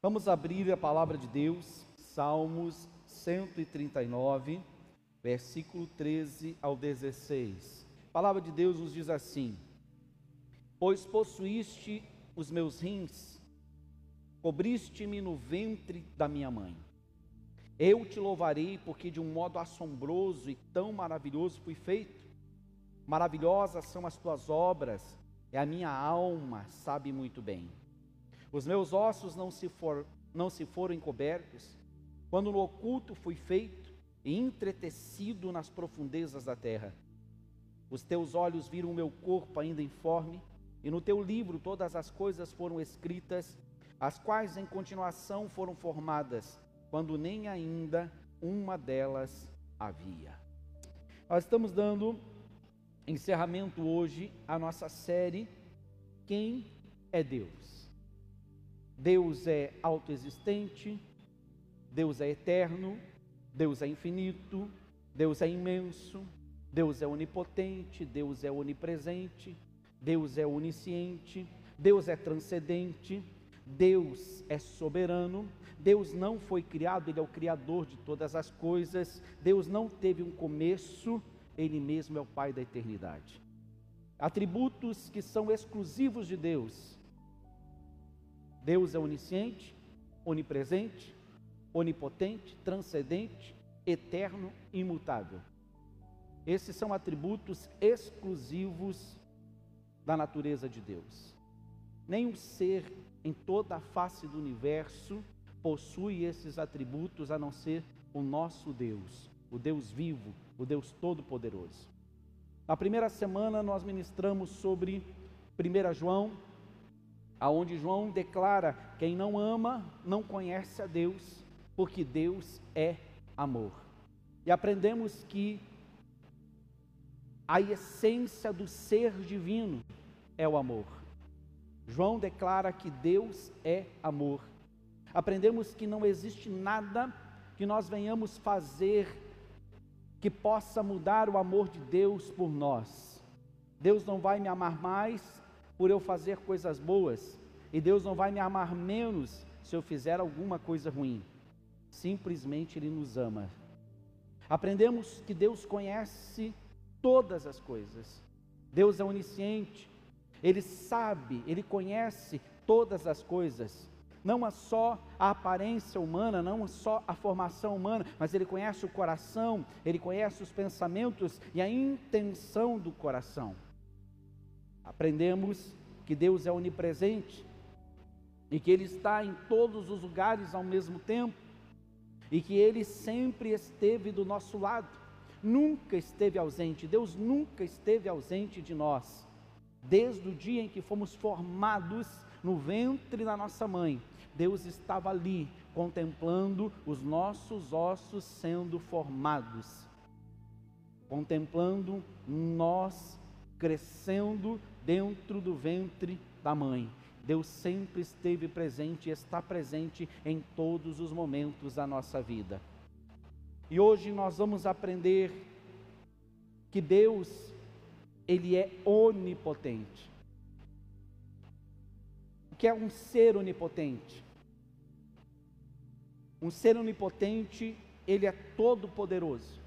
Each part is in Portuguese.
Vamos abrir a palavra de Deus, Salmos 139, versículo 13 ao 16. A palavra de Deus nos diz assim: Pois possuíste os meus rins, cobriste-me no ventre da minha mãe. Eu te louvarei, porque de um modo assombroso e tão maravilhoso fui feito. Maravilhosas são as tuas obras, e a minha alma sabe muito bem. Os meus ossos não se, for, não se foram encobertos, quando no oculto fui feito e entretecido nas profundezas da terra. Os teus olhos viram o meu corpo ainda informe, e no teu livro todas as coisas foram escritas, as quais em continuação foram formadas, quando nem ainda uma delas havia. Nós estamos dando encerramento hoje à nossa série Quem é Deus? Deus é autoexistente, Deus é eterno, Deus é infinito, Deus é imenso, Deus é onipotente, Deus é onipresente, Deus é onisciente, Deus é transcendente, Deus é soberano, Deus não foi criado, Ele é o Criador de todas as coisas, Deus não teve um começo, Ele mesmo é o Pai da eternidade. Atributos que são exclusivos de Deus, Deus é onisciente, onipresente, onipotente, transcendente, eterno imutável. Esses são atributos exclusivos da natureza de Deus. Nenhum ser em toda a face do universo possui esses atributos a não ser o nosso Deus, o Deus vivo, o Deus todo-poderoso. Na primeira semana nós ministramos sobre 1 João aonde João declara: quem não ama não conhece a Deus, porque Deus é amor. E aprendemos que a essência do ser divino é o amor. João declara que Deus é amor. Aprendemos que não existe nada que nós venhamos fazer que possa mudar o amor de Deus por nós. Deus não vai me amar mais por eu fazer coisas boas, e Deus não vai me amar menos se eu fizer alguma coisa ruim. Simplesmente Ele nos ama. Aprendemos que Deus conhece todas as coisas. Deus é onisciente. Ele sabe, Ele conhece todas as coisas. Não é só a aparência humana, não é só a formação humana, mas Ele conhece o coração, Ele conhece os pensamentos e a intenção do coração. Aprendemos que Deus é onipresente e que Ele está em todos os lugares ao mesmo tempo e que Ele sempre esteve do nosso lado, nunca esteve ausente, Deus nunca esteve ausente de nós, desde o dia em que fomos formados no ventre da nossa mãe, Deus estava ali contemplando os nossos ossos sendo formados, contemplando nós crescendo dentro do ventre da mãe. Deus sempre esteve presente e está presente em todos os momentos da nossa vida. E hoje nós vamos aprender que Deus, Ele é onipotente. O que é um ser onipotente? Um ser onipotente, ele é todo poderoso.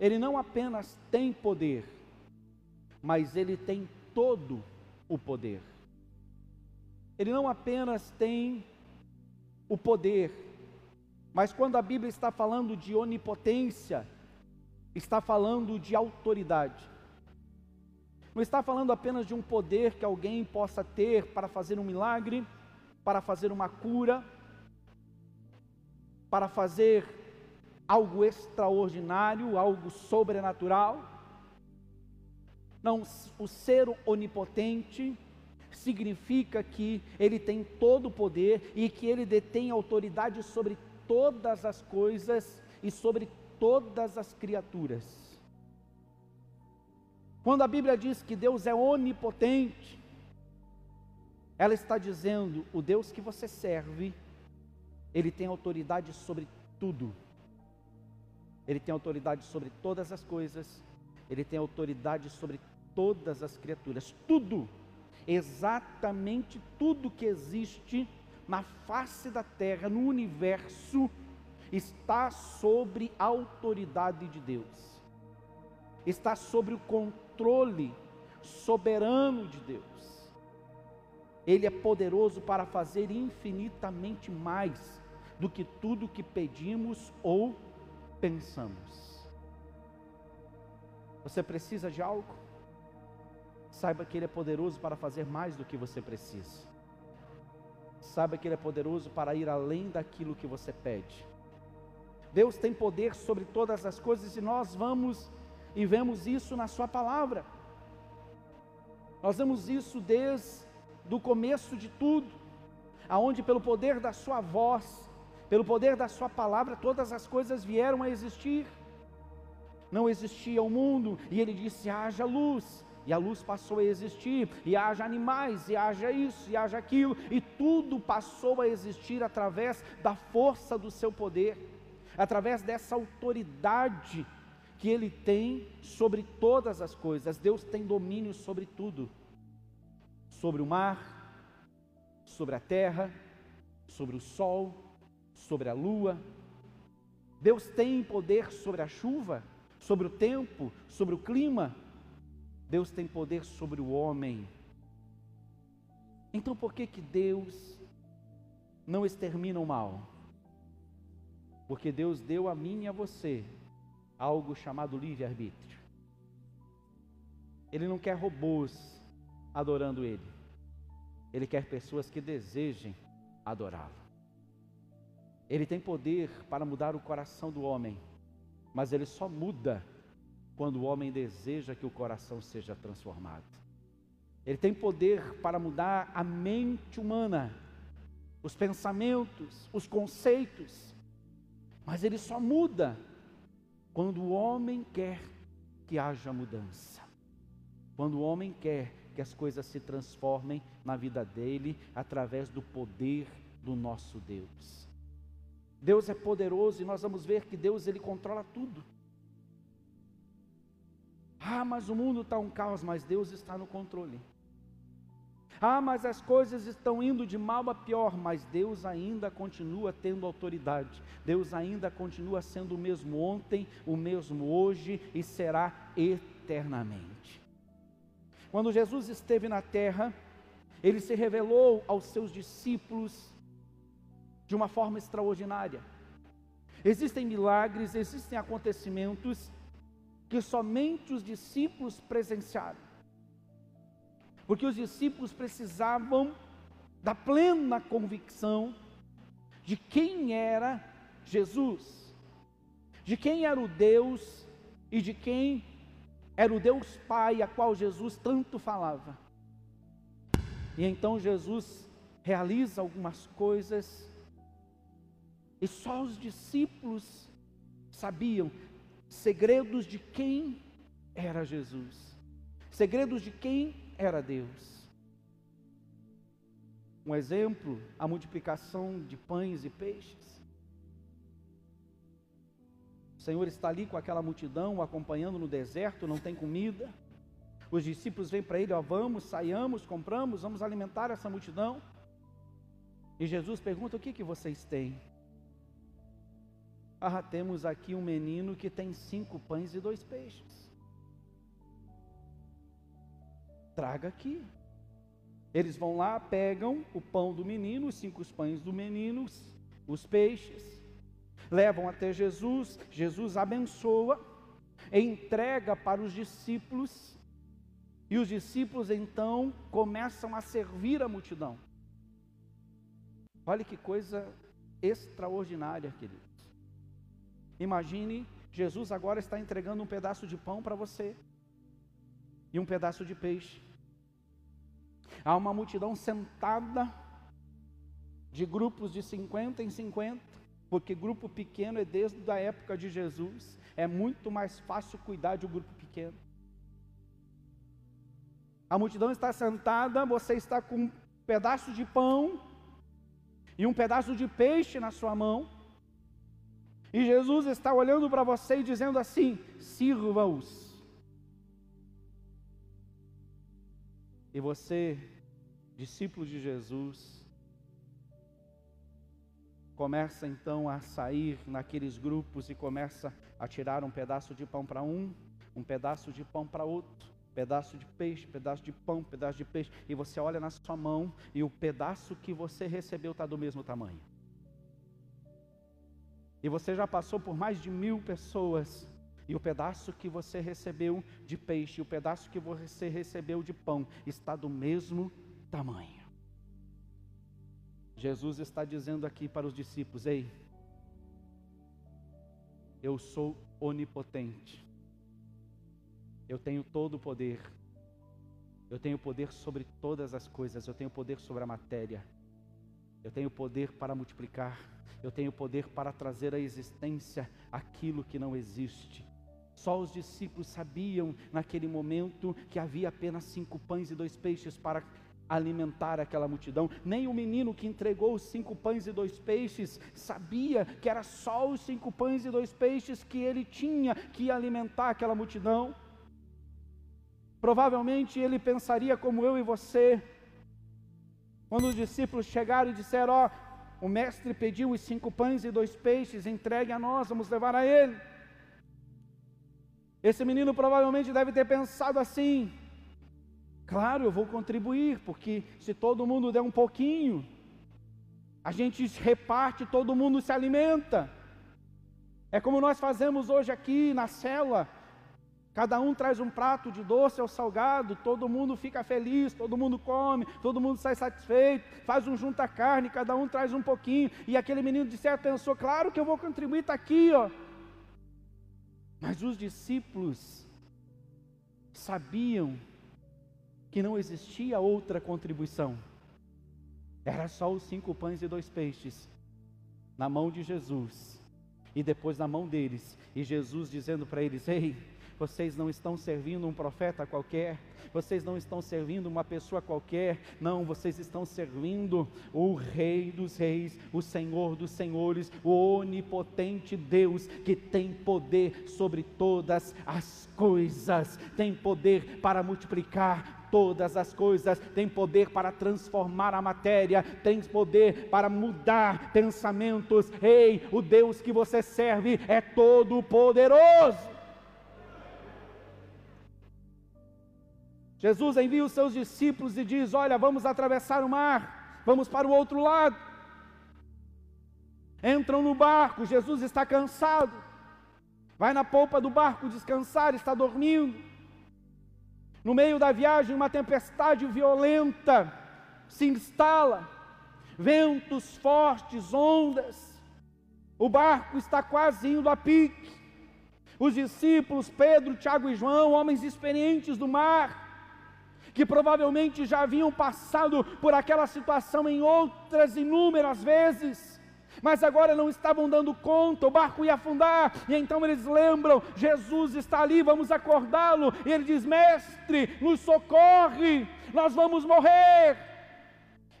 Ele não apenas tem poder, mas ele tem todo o poder. Ele não apenas tem o poder, mas quando a Bíblia está falando de onipotência, está falando de autoridade. Não está falando apenas de um poder que alguém possa ter para fazer um milagre, para fazer uma cura, para fazer algo extraordinário, algo sobrenatural. Não, o ser onipotente significa que ele tem todo o poder e que ele detém autoridade sobre todas as coisas e sobre todas as criaturas. Quando a Bíblia diz que Deus é onipotente, ela está dizendo: o Deus que você serve, ele tem autoridade sobre tudo. Ele tem autoridade sobre todas as coisas, ele tem autoridade sobre todas as criaturas, tudo, exatamente tudo que existe na face da terra, no universo, está sobre a autoridade de Deus, está sobre o controle soberano de Deus. Ele é poderoso para fazer infinitamente mais do que tudo que pedimos ou pensamos. Você precisa de algo? Saiba que Ele é poderoso para fazer mais do que você precisa. Saiba que Ele é poderoso para ir além daquilo que você pede. Deus tem poder sobre todas as coisas e nós vamos e vemos isso na Sua palavra. Nós vemos isso desde o começo de tudo, aonde pelo poder da Sua voz, pelo poder da Sua palavra, todas as coisas vieram a existir. Não existia o mundo, e Ele disse: haja luz, e a luz passou a existir, e haja animais, e haja isso, e haja aquilo, e tudo passou a existir através da força do seu poder através dessa autoridade que Ele tem sobre todas as coisas. Deus tem domínio sobre tudo: sobre o mar, sobre a terra, sobre o sol, sobre a lua. Deus tem poder sobre a chuva, sobre o tempo, sobre o clima. Deus tem poder sobre o homem. Então por que que Deus não extermina o mal? Porque Deus deu a mim e a você algo chamado livre-arbítrio. Ele não quer robôs adorando Ele. Ele quer pessoas que desejem adorá-lo. Ele tem poder para mudar o coração do homem, mas ele só muda quando o homem deseja que o coração seja transformado. Ele tem poder para mudar a mente humana, os pensamentos, os conceitos, mas ele só muda quando o homem quer que haja mudança. Quando o homem quer que as coisas se transformem na vida dele através do poder do nosso Deus. Deus é poderoso e nós vamos ver que Deus ele controla tudo. Ah, mas o mundo está um caos, mas Deus está no controle. Ah, mas as coisas estão indo de mal a pior, mas Deus ainda continua tendo autoridade. Deus ainda continua sendo o mesmo ontem, o mesmo hoje e será eternamente. Quando Jesus esteve na terra, ele se revelou aos seus discípulos de uma forma extraordinária. Existem milagres, existem acontecimentos que somente os discípulos presenciaram porque os discípulos precisavam da plena convicção de quem era Jesus, de quem era o Deus e de quem era o Deus Pai a qual Jesus tanto falava. E então Jesus realiza algumas coisas e só os discípulos sabiam segredos de quem era Jesus, segredos de quem era Deus. Um exemplo, a multiplicação de pães e peixes. O Senhor está ali com aquela multidão, acompanhando no deserto, não tem comida. Os discípulos vêm para ele, ó, vamos, saiamos, compramos, vamos alimentar essa multidão. E Jesus pergunta: o que, que vocês têm? Ah, temos aqui um menino que tem cinco pães e dois peixes. traga aqui. Eles vão lá, pegam o pão do menino, os cinco pães do menino, os peixes, levam até Jesus, Jesus abençoa, entrega para os discípulos, e os discípulos então começam a servir a multidão. Olha que coisa extraordinária, queridos. Imagine, Jesus agora está entregando um pedaço de pão para você e um pedaço de peixe. Há uma multidão sentada de grupos de 50 em 50, porque grupo pequeno é desde a época de Jesus, é muito mais fácil cuidar de um grupo pequeno. A multidão está sentada, você está com um pedaço de pão e um pedaço de peixe na sua mão. E Jesus está olhando para você e dizendo assim: sirva-os. E você, discípulo de Jesus, começa então a sair naqueles grupos e começa a tirar um pedaço de pão para um, um pedaço de pão para outro, pedaço de peixe, pedaço de pão, pedaço de peixe, e você olha na sua mão e o pedaço que você recebeu está do mesmo tamanho. E você já passou por mais de mil pessoas, e o pedaço que você recebeu de peixe, o pedaço que você recebeu de pão, está do mesmo tamanho. Jesus está dizendo aqui para os discípulos: Ei, eu sou onipotente, eu tenho todo o poder, eu tenho poder sobre todas as coisas, eu tenho poder sobre a matéria, eu tenho poder para multiplicar, eu tenho poder para trazer à existência aquilo que não existe. Só os discípulos sabiam naquele momento que havia apenas cinco pães e dois peixes para alimentar aquela multidão. Nem o menino que entregou os cinco pães e dois peixes sabia que era só os cinco pães e dois peixes que ele tinha que alimentar aquela multidão. Provavelmente ele pensaria como eu e você. Quando os discípulos chegaram e disseram: Ó, oh, o mestre pediu os cinco pães e dois peixes, entregue a nós, vamos levar a ele. Esse menino provavelmente deve ter pensado assim: Claro, eu vou contribuir, porque se todo mundo der um pouquinho, a gente reparte, todo mundo se alimenta. É como nós fazemos hoje aqui na cela. Cada um traz um prato de doce ou salgado, todo mundo fica feliz, todo mundo come, todo mundo sai satisfeito, faz um junta carne, cada um traz um pouquinho. E aquele menino de certo pensou: claro que eu vou contribuir, está aqui, ó. Mas os discípulos sabiam que não existia outra contribuição. Era só os cinco pães e dois peixes na mão de Jesus e depois na mão deles, e Jesus dizendo para eles: Ei, vocês não estão servindo um profeta qualquer, vocês não estão servindo uma pessoa qualquer, não, vocês estão servindo o Rei dos Reis, o Senhor dos Senhores, o onipotente Deus que tem poder sobre todas as coisas, tem poder para multiplicar todas as coisas, tem poder para transformar a matéria, tem poder para mudar pensamentos. Ei, o Deus que você serve é todo poderoso. Jesus envia os seus discípulos e diz: Olha, vamos atravessar o mar, vamos para o outro lado. Entram no barco, Jesus está cansado, vai na polpa do barco descansar, está dormindo. No meio da viagem, uma tempestade violenta se instala, ventos fortes, ondas. O barco está quase indo a pique. Os discípulos, Pedro, Tiago e João, homens experientes do mar, que provavelmente já haviam passado por aquela situação em outras inúmeras vezes, mas agora não estavam dando conta, o barco ia afundar, e então eles lembram: Jesus está ali, vamos acordá-lo. E ele diz: Mestre, nos socorre, nós vamos morrer.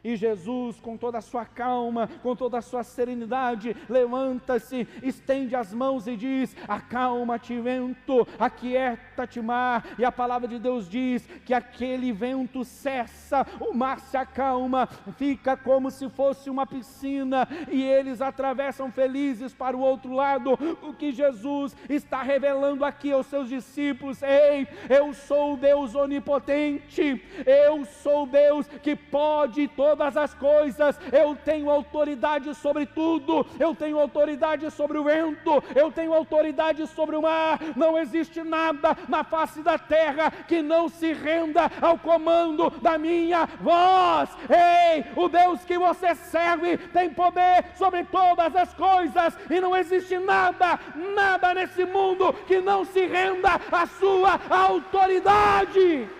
E Jesus, com toda a sua calma, com toda a sua serenidade, levanta-se, estende as mãos e diz: Acalma-te, vento, aquieta-te, mar. E a palavra de Deus diz que aquele vento cessa, o mar se acalma, fica como se fosse uma piscina, e eles atravessam felizes para o outro lado. O que Jesus está revelando aqui aos seus discípulos: Ei, eu sou o Deus onipotente, eu sou o Deus que pode todo todas as coisas, eu tenho autoridade sobre tudo, eu tenho autoridade sobre o vento, eu tenho autoridade sobre o mar, não existe nada na face da terra que não se renda ao comando da minha voz. Ei, o Deus que você serve tem poder sobre todas as coisas e não existe nada, nada nesse mundo que não se renda à sua autoridade.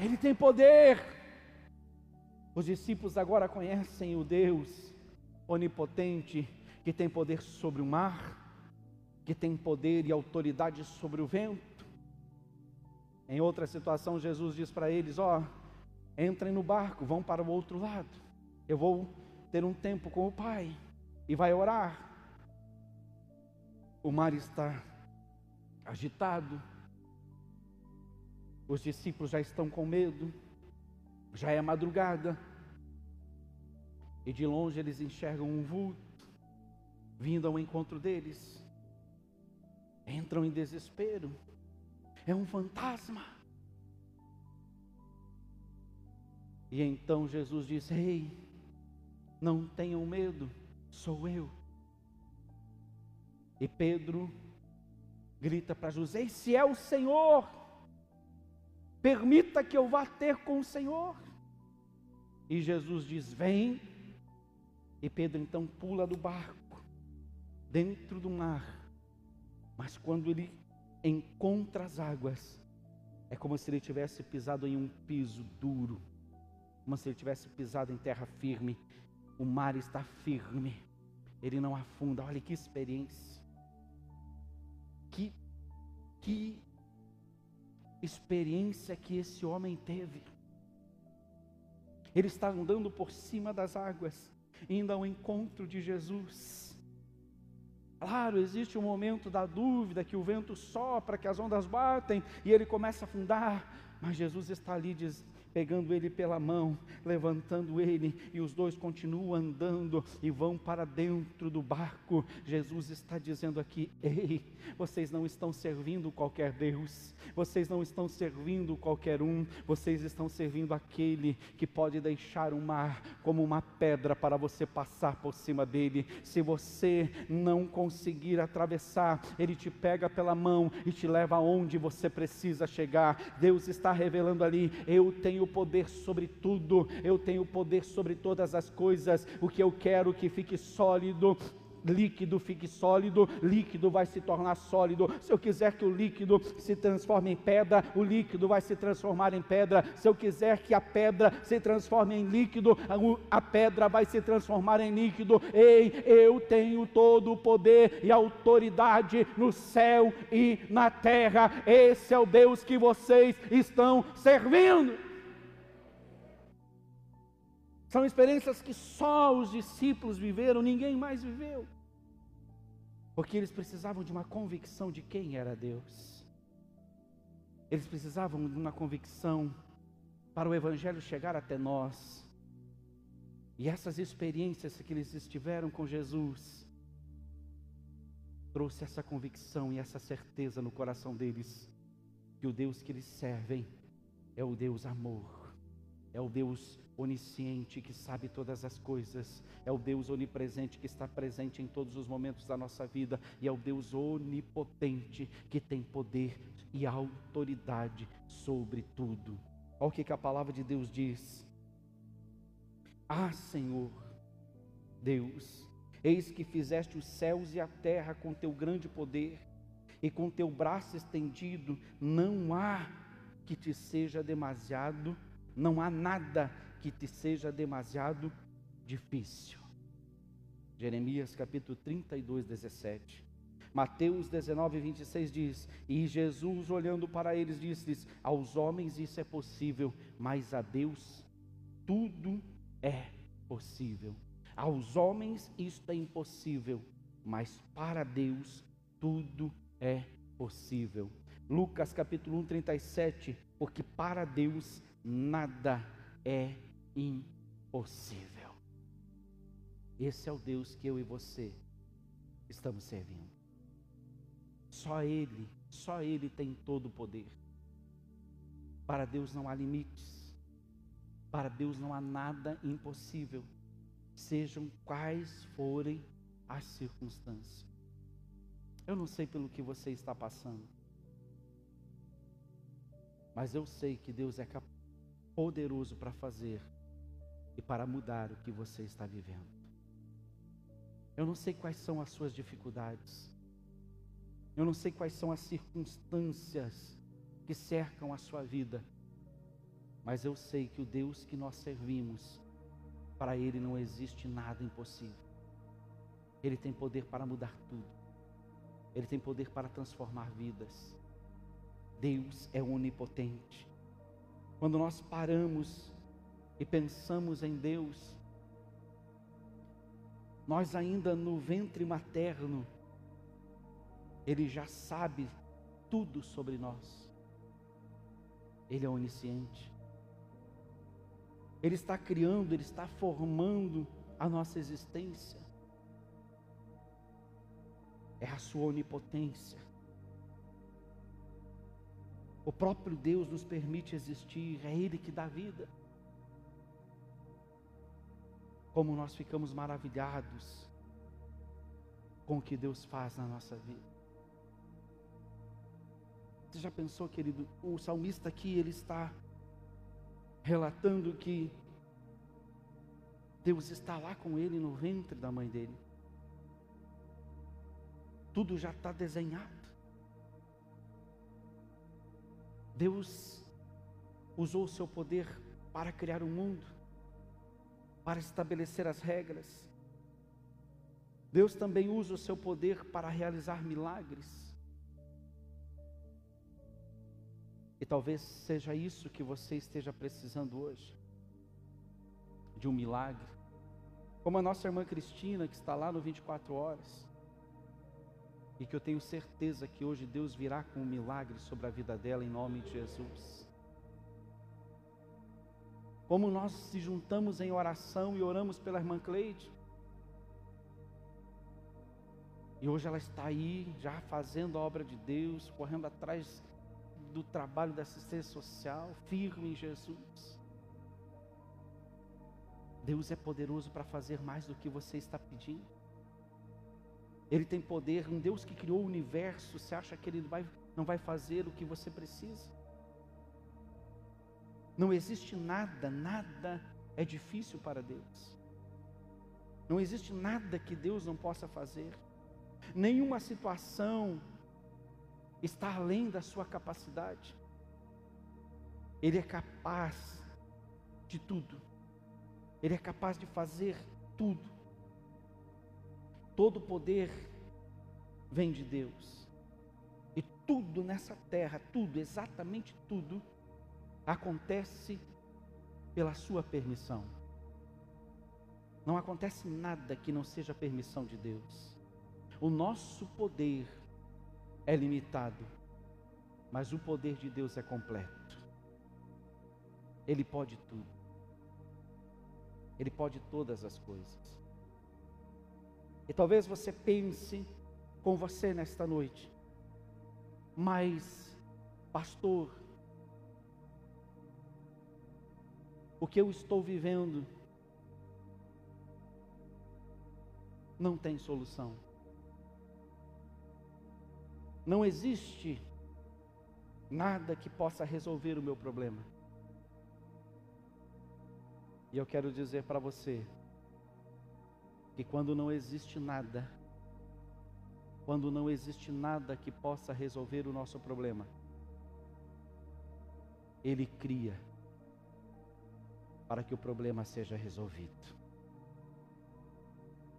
Ele tem poder. Os discípulos agora conhecem o Deus onipotente, que tem poder sobre o mar, que tem poder e autoridade sobre o vento. Em outra situação, Jesus diz para eles: Ó, oh, entrem no barco, vão para o outro lado. Eu vou ter um tempo com o Pai e vai orar. O mar está agitado, os discípulos já estão com medo. Já é madrugada. E de longe eles enxergam um vulto vindo ao encontro deles. Entram em desespero. É um fantasma. E então Jesus diz: Ei, não tenham medo, sou eu. E Pedro grita para José: Se é o Senhor, permita que eu vá ter com o Senhor. E Jesus diz: Vem. E Pedro então pula do barco, dentro do mar. Mas quando ele encontra as águas, é como se ele tivesse pisado em um piso duro, como se ele tivesse pisado em terra firme. O mar está firme, ele não afunda. Olha que experiência, que, que experiência que esse homem teve. Ele está andando por cima das águas, indo ao encontro de Jesus. Claro, existe um momento da dúvida que o vento sopra, que as ondas batem e ele começa a afundar, mas Jesus está ali diz, pegando ele pela mão, levantando ele, e os dois continuam andando e vão para dentro do barco. Jesus está dizendo aqui: Ei, vocês não estão servindo qualquer Deus, vocês não estão servindo qualquer um, vocês estão servindo aquele que pode deixar o mar como uma pedra para você passar por cima dele. Se você não conseguir atravessar, ele te pega pela mão e te leva aonde você precisa chegar. Deus está revelando ali: Eu tenho poder sobre tudo, eu tenho poder sobre todas as coisas. O que eu quero que fique sólido, líquido fique sólido, líquido vai se tornar sólido. Se eu quiser que o líquido se transforme em pedra, o líquido vai se transformar em pedra. Se eu quiser que a pedra se transforme em líquido, a pedra vai se transformar em líquido. Ei, eu tenho todo o poder e autoridade no céu e na terra. Esse é o Deus que vocês estão servindo. São experiências que só os discípulos viveram, ninguém mais viveu. Porque eles precisavam de uma convicção de quem era Deus. Eles precisavam de uma convicção para o Evangelho chegar até nós. E essas experiências que eles estiveram com Jesus trouxe essa convicção e essa certeza no coração deles que o Deus que eles servem é o Deus amor, é o Deus onisciente que sabe todas as coisas, é o Deus onipresente que está presente em todos os momentos da nossa vida e é o Deus onipotente que tem poder e autoridade sobre tudo. Olha o que, que a palavra de Deus diz. Ah, Senhor, Deus, eis que fizeste os céus e a terra com teu grande poder, e com teu braço estendido, não há que te seja demasiado, não há nada que te seja demasiado difícil. Jeremias capítulo 32, 17. Mateus 19, 26 diz: E Jesus, olhando para eles, disse-lhes: Aos homens isso é possível, mas a Deus tudo é possível. Aos homens isto é impossível, mas para Deus tudo é possível. Lucas capítulo 1, 37. Porque para Deus nada é impossível. Esse é o Deus que eu e você estamos servindo. Só Ele, só Ele tem todo o poder. Para Deus não há limites. Para Deus não há nada impossível, sejam quais forem as circunstâncias. Eu não sei pelo que você está passando, mas eu sei que Deus é poderoso para fazer e para mudar o que você está vivendo. Eu não sei quais são as suas dificuldades. Eu não sei quais são as circunstâncias que cercam a sua vida. Mas eu sei que o Deus que nós servimos, para Ele não existe nada impossível. Ele tem poder para mudar tudo. Ele tem poder para transformar vidas. Deus é onipotente. Quando nós paramos e pensamos em Deus, nós ainda no ventre materno, Ele já sabe tudo sobre nós. Ele é onisciente. Ele está criando, Ele está formando a nossa existência. É a sua onipotência. O próprio Deus nos permite existir, é Ele que dá vida. Como nós ficamos maravilhados com o que Deus faz na nossa vida. Você já pensou, querido? O salmista aqui, ele está relatando que Deus está lá com ele no ventre da mãe dele. Tudo já está desenhado. Deus usou o seu poder para criar o mundo, para estabelecer as regras. Deus também usa o seu poder para realizar milagres. E talvez seja isso que você esteja precisando hoje de um milagre. Como a nossa irmã Cristina, que está lá no 24 horas, e que eu tenho certeza que hoje Deus virá com um milagre sobre a vida dela em nome de Jesus. Como nós se juntamos em oração e oramos pela irmã Cleide, e hoje ela está aí, já fazendo a obra de Deus, correndo atrás do trabalho da assistência social, firme em Jesus. Deus é poderoso para fazer mais do que você está pedindo. Ele tem poder, um Deus que criou o universo, você acha que Ele não vai, não vai fazer o que você precisa? Não existe nada, nada é difícil para Deus. Não existe nada que Deus não possa fazer. Nenhuma situação está além da sua capacidade. Ele é capaz de tudo. Ele é capaz de fazer tudo. Todo poder vem de Deus. E tudo nessa terra, tudo, exatamente tudo, acontece pela sua permissão. Não acontece nada que não seja permissão de Deus. O nosso poder é limitado, mas o poder de Deus é completo. Ele pode tudo. Ele pode todas as coisas. E talvez você pense com você nesta noite, mas, pastor, o que eu estou vivendo não tem solução. Não existe nada que possa resolver o meu problema. E eu quero dizer para você que quando não existe nada, quando não existe nada que possa resolver o nosso problema, Ele cria para que o problema seja resolvido.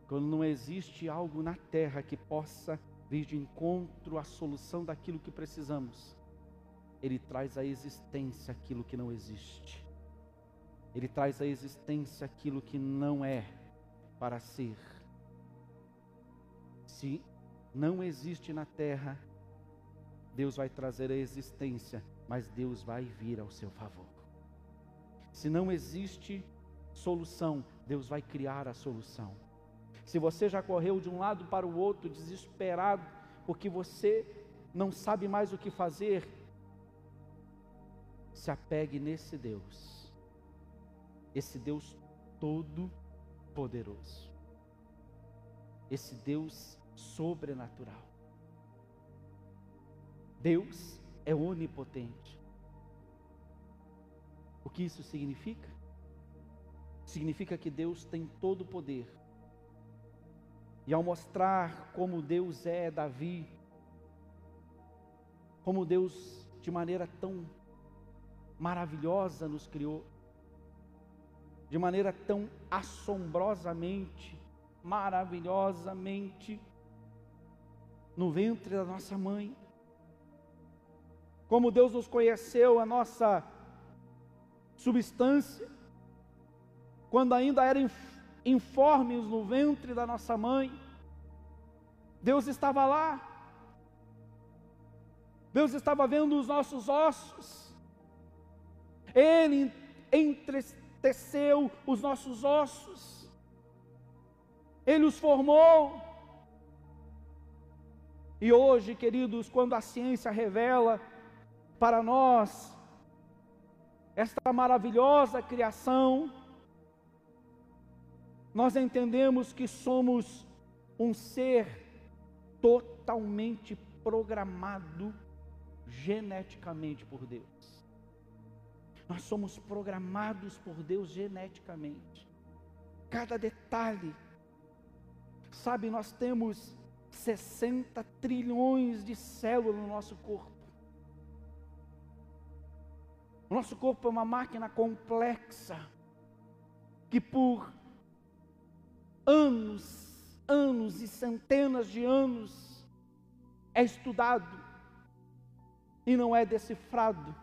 Quando não existe algo na terra que possa vir de encontro à solução daquilo que precisamos, Ele traz à existência aquilo que não existe. Ele traz à existência aquilo que não é para ser. Se não existe na terra, Deus vai trazer a existência, mas Deus vai vir ao seu favor. Se não existe solução, Deus vai criar a solução. Se você já correu de um lado para o outro desesperado, porque você não sabe mais o que fazer, se apegue nesse Deus, esse Deus todo-poderoso, esse Deus sobrenatural. Deus é onipotente. O que isso significa? Significa que Deus tem todo o poder e ao mostrar como Deus é Davi, como Deus de maneira tão maravilhosa nos criou, de maneira tão assombrosamente, maravilhosamente, no ventre da nossa mãe, como Deus nos conheceu, a nossa substância, quando ainda era informes no ventre da nossa mãe. Deus estava lá. Deus estava vendo os nossos ossos. Ele teceu os nossos ossos, Ele os formou. E hoje, queridos, quando a ciência revela para nós esta maravilhosa criação, nós entendemos que somos um ser totalmente programado geneticamente por Deus. Nós somos programados por Deus geneticamente. Cada detalhe. Sabe, nós temos 60 trilhões de células no nosso corpo. O nosso corpo é uma máquina complexa que por anos, anos e centenas de anos é estudado e não é decifrado.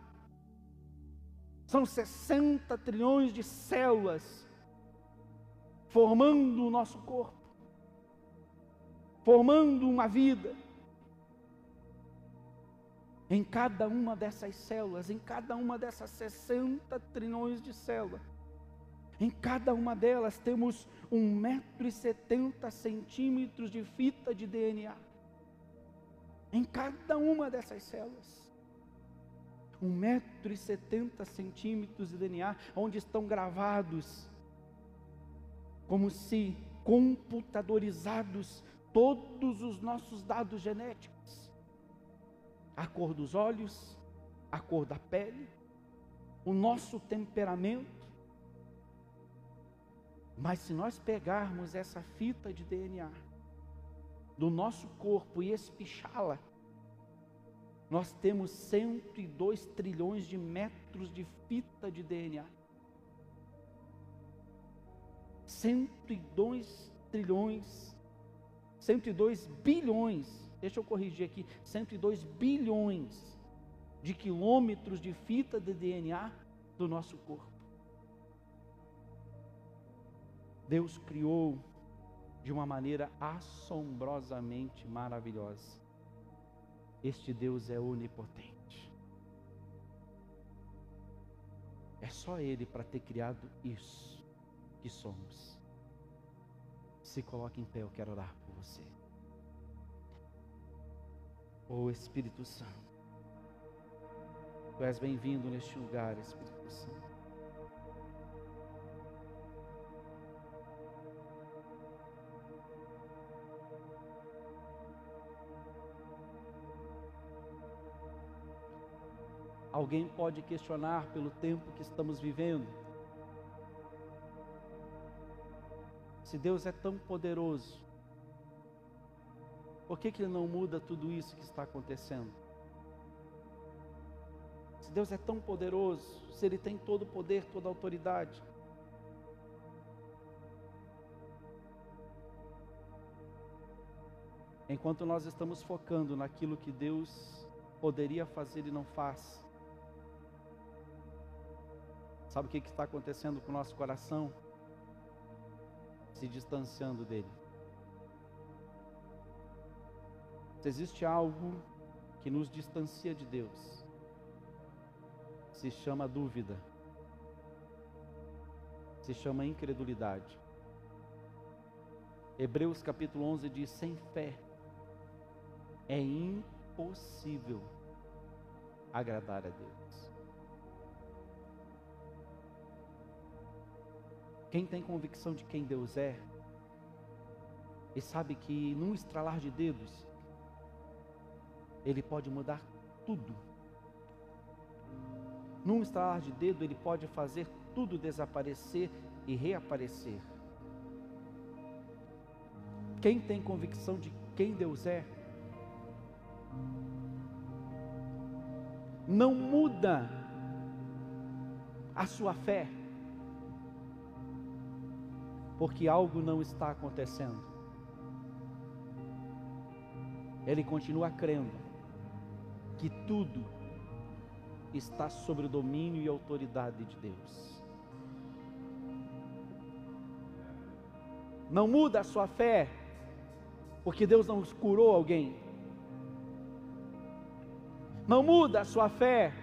São 60 trilhões de células formando o nosso corpo formando uma vida. Em cada uma dessas células, em cada uma dessas 60 trilhões de células, em cada uma delas temos um metro e setenta centímetros de fita de DNA. Em cada uma dessas células. Um metro e setenta centímetros de DNA, onde estão gravados, como se computadorizados todos os nossos dados genéticos: a cor dos olhos, a cor da pele, o nosso temperamento. Mas se nós pegarmos essa fita de DNA do nosso corpo e espichá-la, nós temos 102 trilhões de metros de fita de DNA. 102 trilhões 102 bilhões, deixa eu corrigir aqui, 102 bilhões de quilômetros de fita de DNA do nosso corpo. Deus criou de uma maneira assombrosamente maravilhosa. Este Deus é onipotente. É só Ele para ter criado isso que somos. Se coloque em pé, eu quero orar você. Oh Espírito Santo, Tu és bem-vindo neste lugar, Espírito Santo. Alguém pode questionar pelo tempo que estamos vivendo? Se Deus é tão poderoso, por que, que Ele não muda tudo isso que está acontecendo? Se Deus é tão poderoso, se Ele tem todo o poder, toda a autoridade, enquanto nós estamos focando naquilo que Deus poderia fazer e não faz, sabe o que, está acontecendo com o nosso coração? Se distanciando dele. Se existe algo que nos distancia de Deus, se chama dúvida, se chama incredulidade. Hebreus capítulo 11 diz: sem fé é impossível agradar a Deus. Quem tem convicção de quem Deus é, e sabe que num estralar de dedos, ele pode mudar tudo. Num estalar de dedo, ele pode fazer tudo desaparecer e reaparecer. Quem tem convicção de quem Deus é, não muda a sua fé, porque algo não está acontecendo. Ele continua crendo que tudo está sob o domínio e autoridade de Deus. Não muda a sua fé, porque Deus não curou alguém. Não muda a sua fé,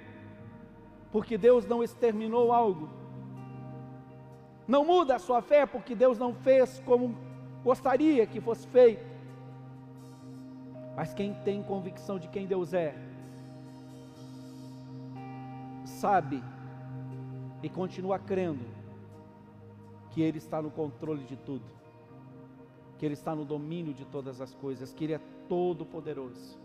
porque Deus não exterminou algo. Não muda a sua fé porque Deus não fez como gostaria que fosse feito. Mas quem tem convicção de quem Deus é, sabe e continua crendo que Ele está no controle de tudo, que Ele está no domínio de todas as coisas, que Ele é todo-poderoso.